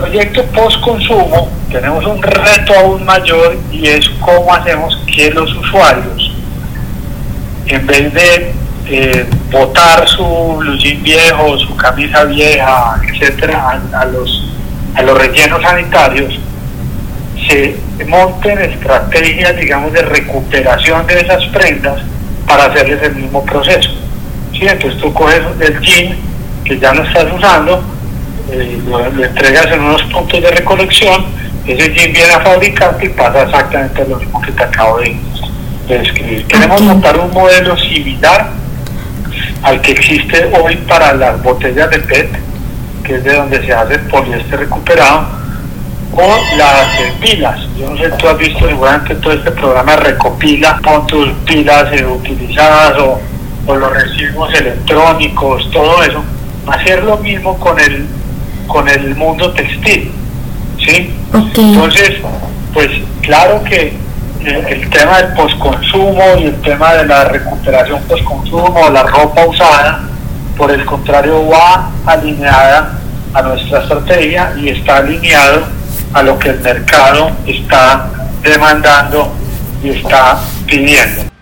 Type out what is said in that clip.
proyecto post-consumo tenemos un reto aún mayor y es cómo hacemos que los usuarios, en vez de eh, botar su blue viejo, su camisa vieja, etcétera, a, los, a los rellenos sanitarios, se monten estrategias, digamos, de recuperación de esas prendas para hacerles el mismo proceso. ¿Sí? Entonces tú coges el jean que ya no estás usando, eh, lo, entregas en unos puntos de recolección, ese jean viene a fabricarte y pasa exactamente lo mismo que te acabo de, describir. Queremos montar un modelo similar al que existe hoy para las botellas de PET, que es de donde se hace poliéster recuperado, o las pilas. Yo no sé, tú has visto seguramente todo este programa recopila con tus pilas eh, utilizadas o, los residuos electrónicos, todo eso. Hacer lo mismo con el, con el mundo textil. ¿sí? Entonces, pues claro que el, tema del posconsumo y el tema de la recuperación posconsumo, la ropa usada, por el contrario, va alineada a nuestra estrategia y está alineado a lo que el mercado está demandando y está pidiendo.